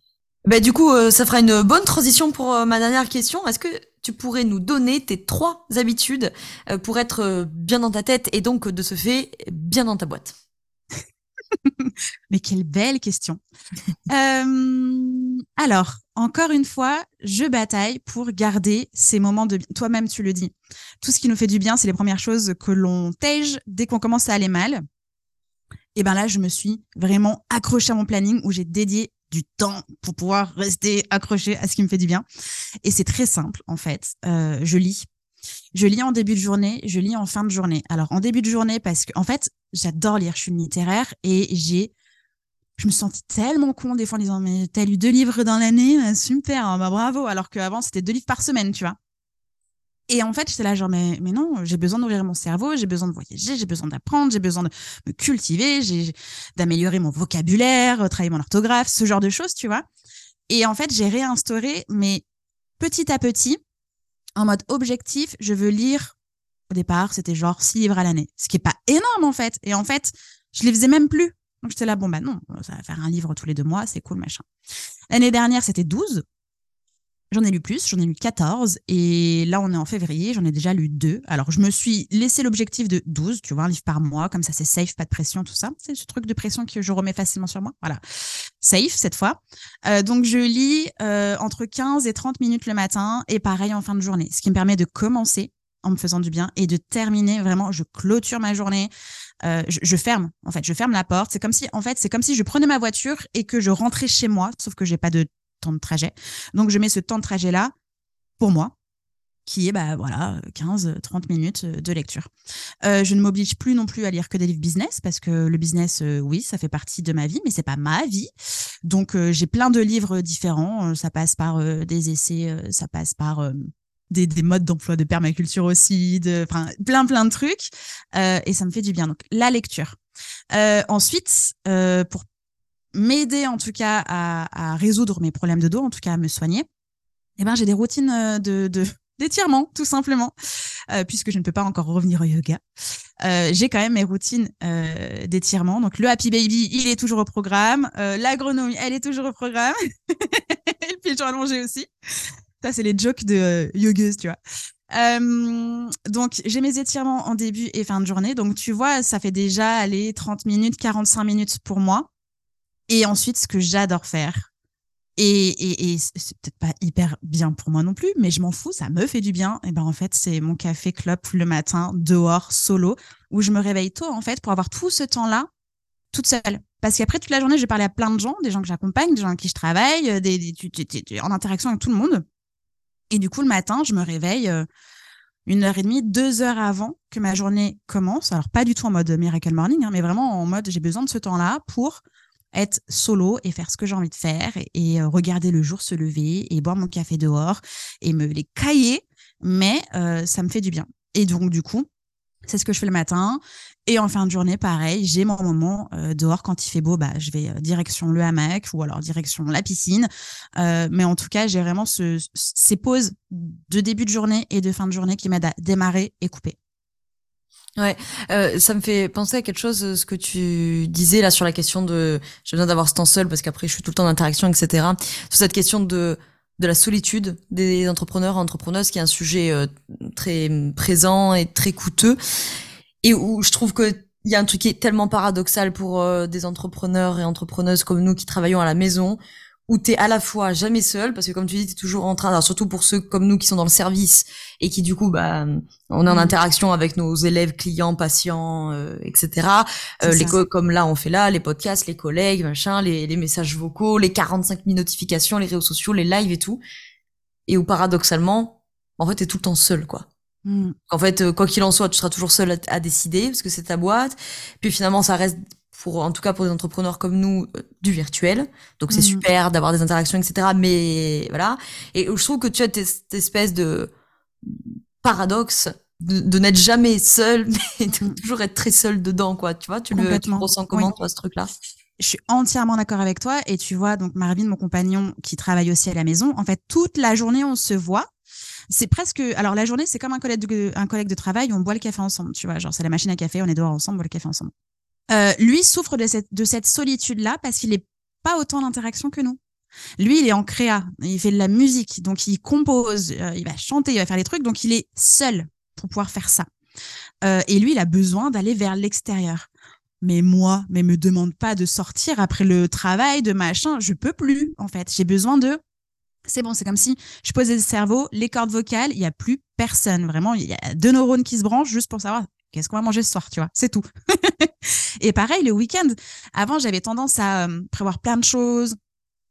Bah, du coup, euh, ça fera une bonne transition pour euh, ma dernière question. Est-ce que tu pourrais nous donner tes trois habitudes euh, pour être bien dans ta tête et donc de ce fait bien dans ta boîte *laughs* Mais quelle belle question. *laughs* euh, alors, encore une fois, je bataille pour garder ces moments de Toi-même, tu le dis. Tout ce qui nous fait du bien, c'est les premières choses que l'on tège dès qu'on commence à aller mal. Et ben là, je me suis vraiment accrochée à mon planning où j'ai dédié du temps pour pouvoir rester accroché à ce qui me fait du bien. Et c'est très simple, en fait. Euh, je lis je lis en début de journée, je lis en fin de journée. Alors en début de journée parce que en fait, j'adore lire, je suis littéraire et j'ai je me sentais tellement con des fois en disant mais t'as lu deux livres dans l'année, *laughs* super, hein, bah bravo alors qu'avant c'était deux livres par semaine, tu vois. Et en fait, j'étais là genre mais non, j'ai besoin d'ouvrir mon cerveau, j'ai besoin de voyager, j'ai besoin d'apprendre, j'ai besoin de me cultiver, j'ai d'améliorer mon vocabulaire, travailler mon orthographe, ce genre de choses, tu vois. Et en fait, j'ai réinstauré mais petit à petit en mode objectif, je veux lire. Au départ, c'était genre six livres à l'année, ce qui est pas énorme en fait. Et en fait, je les faisais même plus. Donc j'étais là, bon bah non, ça va faire un livre tous les deux mois, c'est cool, machin. L'année dernière, c'était 12. J'en ai lu plus, j'en ai lu 14 et là on est en février, j'en ai déjà lu deux. Alors je me suis laissé l'objectif de 12, tu vois, un livre par mois, comme ça c'est safe, pas de pression, tout ça. C'est ce truc de pression que je remets facilement sur moi. Voilà. Safe cette fois. Euh, donc je lis euh, entre 15 et 30 minutes le matin et pareil en fin de journée, ce qui me permet de commencer en me faisant du bien et de terminer vraiment, je clôture ma journée. Euh, je, je, ferme en fait je ferme la porte c'est comme si en fait c'est comme si je prenais ma voiture et que je rentrais chez moi sauf que j'ai pas de temps de trajet. Donc, je mets ce temps de trajet-là pour moi, qui est bah voilà 15 30 minutes de lecture. Euh, je ne m'oblige plus non plus à lire que des livres business parce que le business euh, oui, ça fait partie de ma vie mais c'est pas ma vie. Donc euh, j'ai plein de livres différents, ça passe par des essais, ça passe par des, des, modes d'emploi de permaculture aussi, plein plein de trucs et ça me fait du bien. Donc la lecture. ensuite pour m'aider en tout cas à, à, résoudre mes problèmes de dos, en tout cas à me soigner, eh ben j'ai des routines euh, de, de *laughs* d'étirement tout simplement, euh, puisque je ne peux pas encore revenir au yoga. Euh, j'ai quand même mes routines euh, d'étirement. Donc le Happy Baby, il est toujours au programme. La grenouille, elle est toujours au programme. *laughs* et le dois manger aussi. Ça, c'est les jokes de yogueuse, tu vois. Donc, j'ai mes étirements en début et fin de journée. Donc, tu vois, ça fait déjà aller 30 minutes, 45 minutes pour moi. Et ensuite, ce que j'adore faire, et, et, et c'est peut-être pas hyper bien pour moi non plus, mais je m'en fous, ça me fait du bien. Et ben en fait, c'est mon café club le matin, dehors, solo, où je me réveille tôt en fait pour avoir tout ce temps-là toute seule. Parce qu'après toute la journée, je vais parler à plein de gens, des gens que j'accompagne, des gens avec qui je travaille, des, des, en interaction avec tout le monde. Et du coup, le matin, je me réveille euh, une heure et demie, deux heures avant que ma journée commence. Alors pas du tout en mode miracle morning, hein, mais vraiment en mode j'ai besoin de ce temps-là pour être solo et faire ce que j'ai envie de faire et, euh, regarder le jour se lever et boire mon café dehors et me les cailler, mais euh, ça me fait du bien. Et donc, du coup, c'est ce que je fais le matin. Et en fin de journée, pareil, j'ai mon moment euh, dehors quand il fait beau, bah, je vais direction le hamac ou alors direction la piscine. mais en tout cas, j'ai vraiment ce, ces pauses de début de journée et de fin de journée qui m'aident à démarrer et couper. Ouais, euh, ça me fait penser à quelque chose, ce que tu disais là sur la question de j'ai besoin d'avoir ce temps seul parce qu'après je suis tout le temps en interaction, etc. Sur cette question de de la solitude des entrepreneurs et entrepreneuses, qui est un sujet euh, très présent et très coûteux, et où je trouve que il y a un truc qui est tellement paradoxal pour euh, des entrepreneurs et entrepreneuses comme nous qui travaillons à la maison, où t'es à la fois jamais seul parce que comme tu dis t'es toujours en train alors surtout pour ceux comme nous qui sont dans le service et qui du coup bah on est en mm. interaction avec nos élèves clients patients euh, etc euh, les comme là on fait là les podcasts les collègues machin les, les messages vocaux les 45 000 notifications les réseaux sociaux les lives et tout et où paradoxalement en fait t'es tout le temps seul quoi mm. En fait, euh, quoi qu'il en soit, tu seras toujours seul à, à décider parce que c'est ta boîte. Puis finalement, ça reste pour en tout cas pour des entrepreneurs comme nous euh, du virtuel. Donc c'est mhm. super d'avoir des interactions etc mais voilà. Et je trouve que tu as cette espèce de paradoxe de, n'être jamais seul *laughs* mais de mhm. toujours être très seul dedans quoi. Tu vois tu le, tu ressens comment toi ce truc là je suis entièrement d'accord avec toi. Et tu vois donc Marvin mon compagnon qui travaille aussi à la maison en fait toute la journée on se voit. C'est presque alors la journée c'est comme un collègue de, un collègue de travail on boit le café ensemble tu vois. Genre c'est la machine à café on est dehors ensemble on boit le café ensemble euh, lui souffre de cette, de cette solitude-là parce qu'il n'est pas autant d'interaction que nous. Lui, il est en créa, il fait de la musique, donc il compose, euh, il va chanter, il va faire des trucs, donc il est seul pour pouvoir faire ça. Euh, et lui, il a besoin d'aller vers l'extérieur. Mais moi, mais me demande pas de sortir après le travail, de machin, je peux plus, en fait. J'ai besoin de c'est bon, c'est comme si je posais le cerveau, les cordes vocales, il y a plus personne. Vraiment, il y a deux neurones qui se branchent juste pour savoir qu'est-ce qu'on va manger ce soir, tu vois, c'est tout. *laughs* et pareil, le week-end, avant, j'avais tendance à euh, prévoir plein de choses.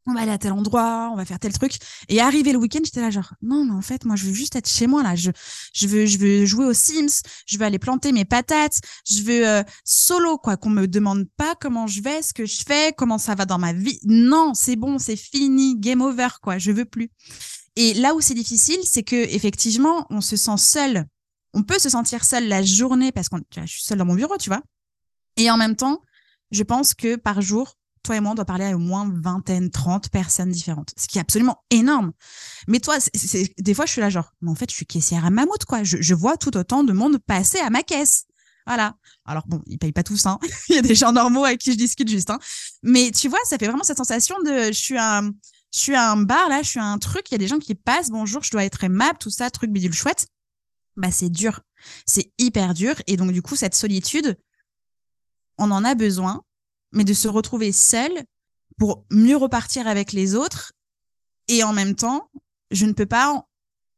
On va aller à tel endroit, on va faire tel truc. Et arrivé le week-end, j'étais là genre, non, mais en fait, moi, je veux juste être chez moi, là. Je, je veux, je veux jouer aux Sims. Je veux aller planter mes patates. Je veux euh, solo, quoi. Qu'on me demande pas comment je vais, ce que je fais, comment ça va dans ma vie. Non, c'est bon, c'est fini. Game over, quoi. Je veux plus. Et là où c'est difficile, c'est que, effectivement, on se sent seul on peut se sentir seul la journée parce que je suis seule dans mon bureau, tu vois. Et en même temps, je pense que par jour, toi et moi, on doit parler à au moins vingtaine, trente personnes différentes, ce qui est absolument énorme. Mais toi, c'est, des fois, je suis là genre, mais en fait, je suis caissière à Mammouth, quoi. Je, vois tout autant de monde passer à ma caisse. Voilà. Alors bon, ils payent pas tous, hein. *laughs* Il y a des gens normaux avec qui je discute juste, hein. Mais tu vois, ça fait vraiment cette sensation de, je suis un, je suis à un bar là, je suis un truc, il y a des gens qui passent, bonjour, je dois être aimable, tout ça, truc bidule chouette bah c'est dur. C'est hyper dur. Et donc, du coup, cette solitude, on en a besoin, mais de se retrouver seul pour mieux repartir avec les autres. Et en même temps, je ne peux pas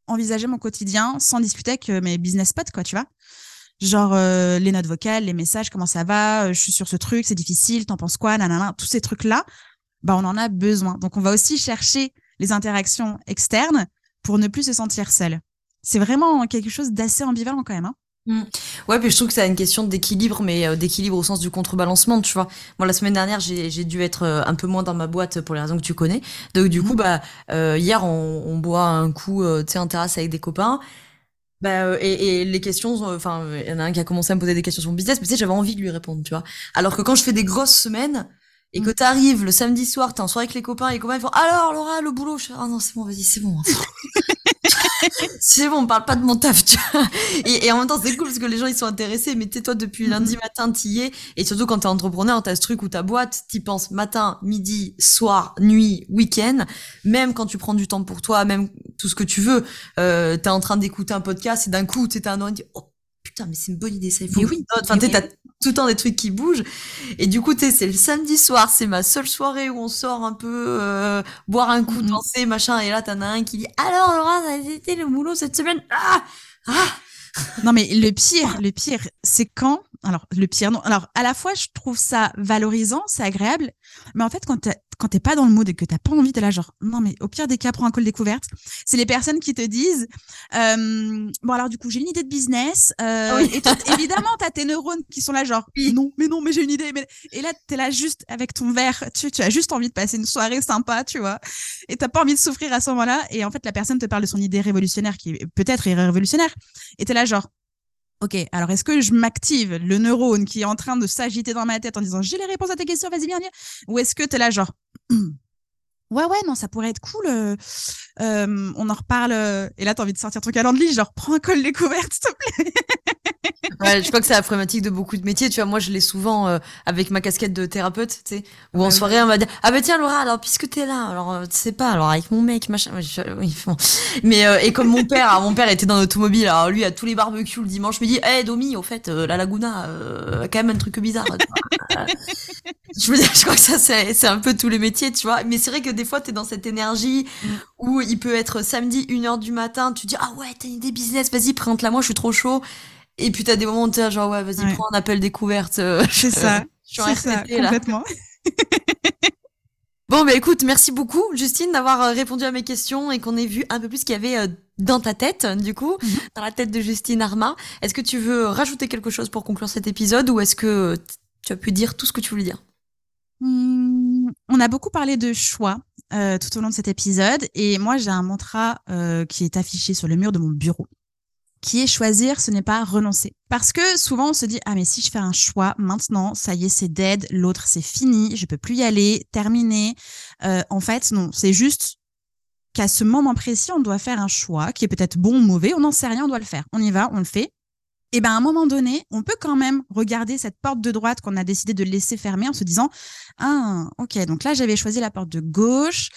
envisager mon quotidien sans discuter avec euh, mes business potes, quoi, tu vois. Genre euh, les notes vocales, les messages, comment ça va, euh, je suis sur ce truc, c'est difficile, t'en penses quoi, nanana, tous ces trucs-là, bah on en a besoin. Donc on va aussi chercher les interactions externes pour ne plus se sentir seul c'est vraiment quelque chose d'assez ambivalent quand même. Hein. Mmh. Ouais, puis je trouve que c'est une question d'équilibre, mais euh, d'équilibre au sens du contrebalancement, tu vois. Moi, la semaine dernière, j'ai dû être euh, un peu moins dans ma boîte pour les raisons que tu connais. Donc, du coup, mmh. bah, euh, hier, on, on, boit un coup, tu sais, en terrasse avec des copains. Bah, et, et, les questions, enfin, il y en a un qui a commencé à me poser des questions sur mon business, mais tu sais, j'avais envie de lui répondre, tu vois. Alors que quand je fais des grosses semaines, et que mmh. t'arrives le samedi soir, t'es en soirée avec les copains, et les copains ils font alors Laura, le boulot, je fais, ah non, c'est bon, vas-y, c'est bon. *laughs* *laughs* c'est bon, on parle pas de mon taf, tu vois. Et, en même temps, c'est cool parce que les gens, ils sont intéressés. Mais tu toi, depuis mm-hmm. lundi matin, t'y es. Et surtout, quand t'es entrepreneur, t'as ce truc où ta boîte, t'y penses matin, midi, soir, nuit, week-end. Même quand tu prends du temps pour toi, même tout ce que tu veux. Euh, t'es en train d'écouter un podcast et d'un coup, t'es un an oh, putain, mais c'est une bonne idée, ça, il faut. oui. Enfin, t'as tout le temps des trucs qui bougent. Et du coup, tu c'est le samedi soir, c'est ma seule soirée où on sort un peu, euh, boire un coup, mm-hmm. danser, machin. Et là, t'en as un qui dit, alors, Laura, ça a été le boulot cette semaine? Ah! Ah! non mais le pire, le pire, c'est quand. Alors le pire, non. Alors à la fois, je trouve ça valorisant, c'est agréable, mais en fait, quand quand t'es pas dans le mood et que t'as pas envie, t'es là genre non mais au pire des cas, prends un col découverte. C'est les personnes qui te disent euh, bon alors du coup j'ai une idée de business euh, ah et évidemment t'as tes neurones qui sont là genre non mais non mais j'ai une idée mais... et là t'es là juste avec ton verre tu, tu as juste envie de passer une soirée sympa tu vois et t'as pas envie de souffrir à ce moment-là et en fait la personne te parle de son idée révolutionnaire qui peut-être est révolutionnaire et t'es là genre Ok, alors est-ce que je m'active le neurone qui est en train de s'agiter dans ma tête en disant j'ai les réponses à tes questions, vas-y, viens, viens Ou est-ce que tu es là, genre, *clears throat* ouais, ouais, non, ça pourrait être cool, euh, euh, on en reparle. Euh, et là, tu as envie de sortir ton calendrier, genre, prends un col découverte, s'il te plaît. *laughs* ouais, je crois que c'est la problématique de beaucoup de métiers. Tu vois, moi, je l'ai souvent euh, avec ma casquette de thérapeute, tu sais, où en soirée, on va dire, ah bah tiens, Laura, alors puisque t'es là, alors euh, tu sais pas, alors avec mon mec, machin, oui, mais euh, et comme mon père, mon père était dans l'automobile, alors lui à tous les barbecues le dimanche, me dit, hé hey, Domi, au fait, la Laguna, quand même un truc bizarre. je veux dire, je crois que ça c'est c'est un peu tous les métiers, tu vois. Mais c'est vrai que des fois, t'es dans cette énergie mm. où il peut être samedi 1h du matin, tu dis, ah ouais, t'as une idée business, vas-y, présente-la moi, je suis trop chaud. Et puis t'as des moments où t'es genre ouais vas-y prends un appel découverte. Euh, *laughs* c'est ça. *laughs* Je suis ça, complètement. bon bah écoute merci beaucoup Justine d'avoir euh, répondu à mes questions et qu'on ait vu un peu plus ce qu'il y avait euh, dans ta tête du coup mhm. dans la tête de Justine Arma. Est-ce que tu veux rajouter quelque chose pour conclure cet épisode ou est-ce que tu as pu dire tout ce que tu voulais dire? Hmm, on a beaucoup parlé de choix tout au long de cet épisode et moi j'ai un mantra qui est affiché sur le mur de mon bureau qui est choisir, ce n'est pas renoncer. Parce que souvent on se dit ah mais si je fais un choix maintenant, ça y est c'est dead, l'autre c'est fini, je peux plus y aller, terminé. Euh, en fait non, c'est juste qu'à ce moment précis on doit faire un choix qui est peut-être bon ou mauvais, on n'en sait rien, on doit le faire. On y va, on le fait. Et ben à un moment donné, on peut quand même regarder cette porte de droite qu'on a décidé de laisser fermer en se disant ah ok donc là j'avais choisi la porte de gauche.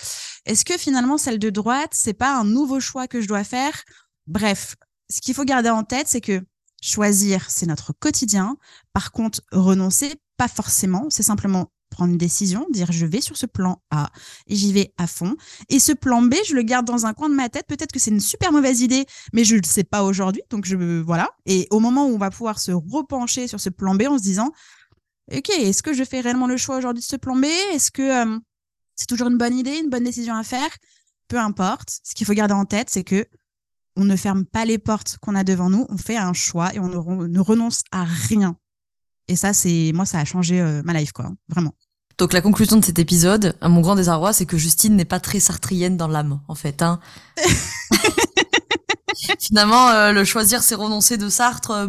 Est-ce que finalement celle de droite c'est pas un nouveau choix que je dois faire? Bref, ce qu'il faut garder en tête, c'est que choisir, c'est notre quotidien. Par contre, renoncer, pas forcément. C'est simplement prendre une décision, dire je vais sur ce plan A et j'y vais à fond. Et ce plan B, je le garde dans un coin de ma tête. Peut-être que c'est une super mauvaise idée, mais je ne le sais pas aujourd'hui. Donc je voilà. Et au moment où on va pouvoir se repencher sur ce plan B en se disant, ok, est-ce que je fais réellement le choix aujourd'hui de ce plan B? Est-ce que euh, c'est toujours une bonne idée, une bonne décision à faire? Peu importe. Ce qu'il faut garder en tête, c'est que on ne ferme pas les portes qu'on a devant nous, on fait un choix et on ne, renonce à rien. Et ça, c'est moi, ça a changé euh, ma life, quoi, vraiment. Donc la conclusion de cet épisode, à mon grand désarroi, c'est que Justine n'est pas très sartrienne dans l'âme, en fait. Hein. *laughs* Finalement, euh, le choisir, c'est renoncer de Sartre. Euh,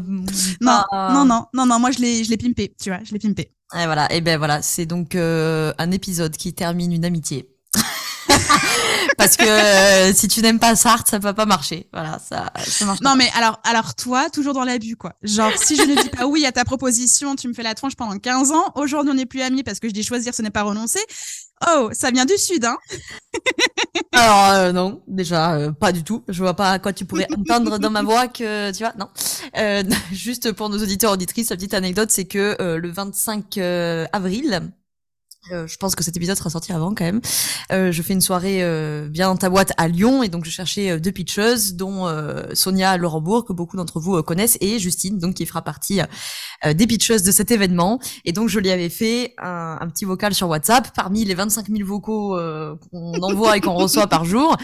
non, non, non, non, non, moi je l'ai, je l'ai pimpé, tu vois, je l'ai pimpé. Et voilà, et ben voilà, c'est donc un épisode qui termine une amitié. *laughs* Parce que euh, si tu n'aimes pas Sartre, ça va pas marcher. Voilà, ça, ça marche. Non, mais alors, alors toi, toujours dans l'abus, quoi. Genre, si je ne dis pas oui à ta proposition, tu me fais la tronche pendant 15 ans. Aujourd'hui, on n'est plus amis parce que je dis choisir, ce n'est pas renoncer. Oh, ça vient du sud, hein *laughs* Alors euh, non, déjà euh, pas du tout. Je vois pas à quoi tu pourrais entendre dans ma *laughs* voix que tu vois. Non, *laughs* juste pour nos auditeurs auditrices, la petite anecdote, c'est que le 25 avril, euh, je pense que cet épisode sera sorti avant quand même. Euh, je fais une soirée euh, bien dans ta boîte à Lyon et donc je cherchais euh, deux pitcheuses dont Sonia Laurentbourg que beaucoup d'entre vous connaissent et Justine donc qui fera partie des pitcheuses de cet événement. Et donc je lui avais fait un, un petit vocal sur WhatsApp parmi les 25 000 vocaux qu'on envoie et qu'on reçoit par jour.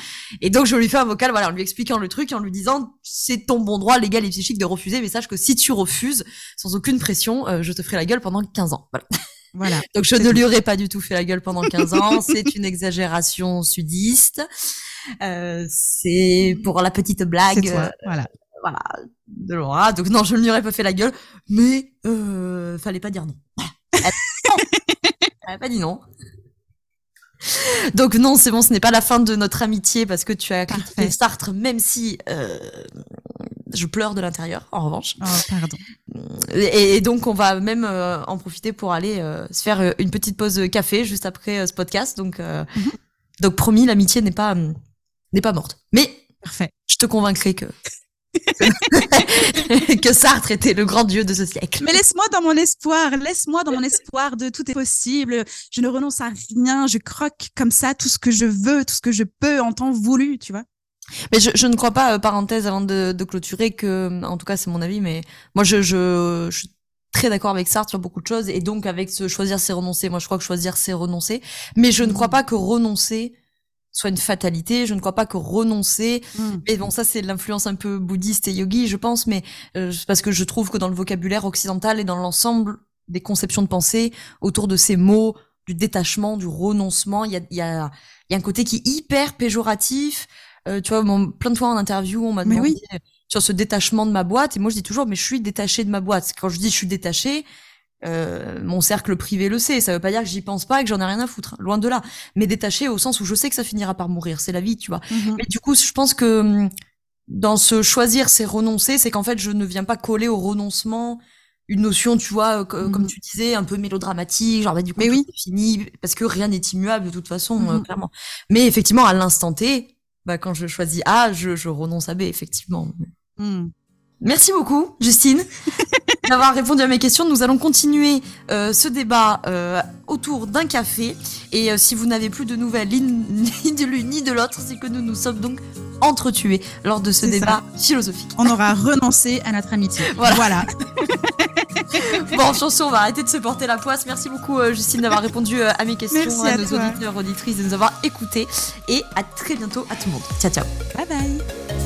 Et donc je lui fais un vocal voilà en lui expliquant le truc et en lui disant c'est ton bon droit légal et psychique de refuser mais sache que si tu refuses sans aucune pression je te ferai la gueule pendant 15 ans. Voilà voilà. Donc je ne lui aurais pas du tout fait la gueule pendant 15 ans. *laughs* C'est une exagération sudiste. Euh, c'est pour la petite blague. Euh, voilà. Voilà. De Laura. Donc non, je ne lui aurais pas fait la gueule, mais euh, fallait pas dire non. *laughs* Elle, n'a pas dit non. Donc non, c'est bon, ce n'est pas la fin de notre amitié parce que tu as critiqué Sartre, même si euh, je pleure de l'intérieur, en revanche. Oh, pardon. Et, et donc on va même euh, en profiter pour aller euh, se faire euh, une petite pause café juste après euh, ce podcast. Donc, euh, Mhm. donc promis, l'amitié n'est pas n'est pas morte. Mais Parfait. je te convaincrai que *laughs* que Sartre était le grand dieu de ce siècle. Mais laisse-moi dans mon espoir, laisse-moi dans mon espoir de tout est possible. Je ne renonce à rien, je croque comme ça tout ce que je veux, tout ce que je peux en temps voulu, tu vois. Mais je, je ne crois pas, euh, parenthèse avant de, de clôturer, que, en tout cas c'est mon avis, mais moi je, je, je suis très d'accord avec Sartre sur beaucoup de choses, et donc avec ce choisir c'est renoncer, moi je crois que choisir c'est renoncer, mais je ne crois Mhm. pas que renoncer soit une fatalité, je ne crois pas que renoncer, Mm. et bon ça c'est l'influence un peu bouddhiste et yogi je pense, mais euh, parce que je trouve que dans le vocabulaire occidental et dans l'ensemble des conceptions de pensée autour de ces mots, du détachement, du renoncement, il y a, y, a, il y a un côté qui est hyper péjoratif, euh, tu vois, mon- plein de fois en interview, on m'a demandé oui. euh, sur ce détachement de ma boîte, et moi je dis toujours, mais je suis détaché de ma boîte. Quand je dis je suis détaché, euh, mon cercle privé le sait. Ça veut pas dire que j'y pense pas et que j'en ai rien à foutre. hein, Loin de là. Mais détaché au sens où je sais que ça finira par mourir. C'est la vie, tu vois. Mhm. Mais du coup, je pense que hum, dans ce choisir, c'est renoncer, c'est qu'en fait, je ne viens pas coller au renoncement une notion, tu vois, euh, Mhm. comme tu disais, un peu mélodramatique, genre bah, du coup, Mais oui. fini, parce que rien n'est immuable de toute façon, euh, Mhm. clairement. Mais effectivement, à l'instant T, bah, quand je choisis A, je, je renonce à B, effectivement. Mm. Merci beaucoup, Justine, *laughs* d'avoir répondu à mes questions. Nous allons continuer euh, ce débat euh, autour d'un café. Et euh, si vous n'avez plus de nouvelles ni *laughs* de l'une ni de l'autre, c'est que nous nous sommes donc entretués lors de ce débat philosophique. On aura renoncé à notre amitié. *laughs* Voilà. voilà. *laughs* Bon, sur ce, on va arrêter de se porter la poisse. Merci beaucoup, euh, Justine, d'avoir répondu euh, à mes questions, Merci à, à nos toi. auditeurs, auditrices, de nous avoir écoutés. Et à très bientôt à tout le monde. Ciao, ciao. Bye bye.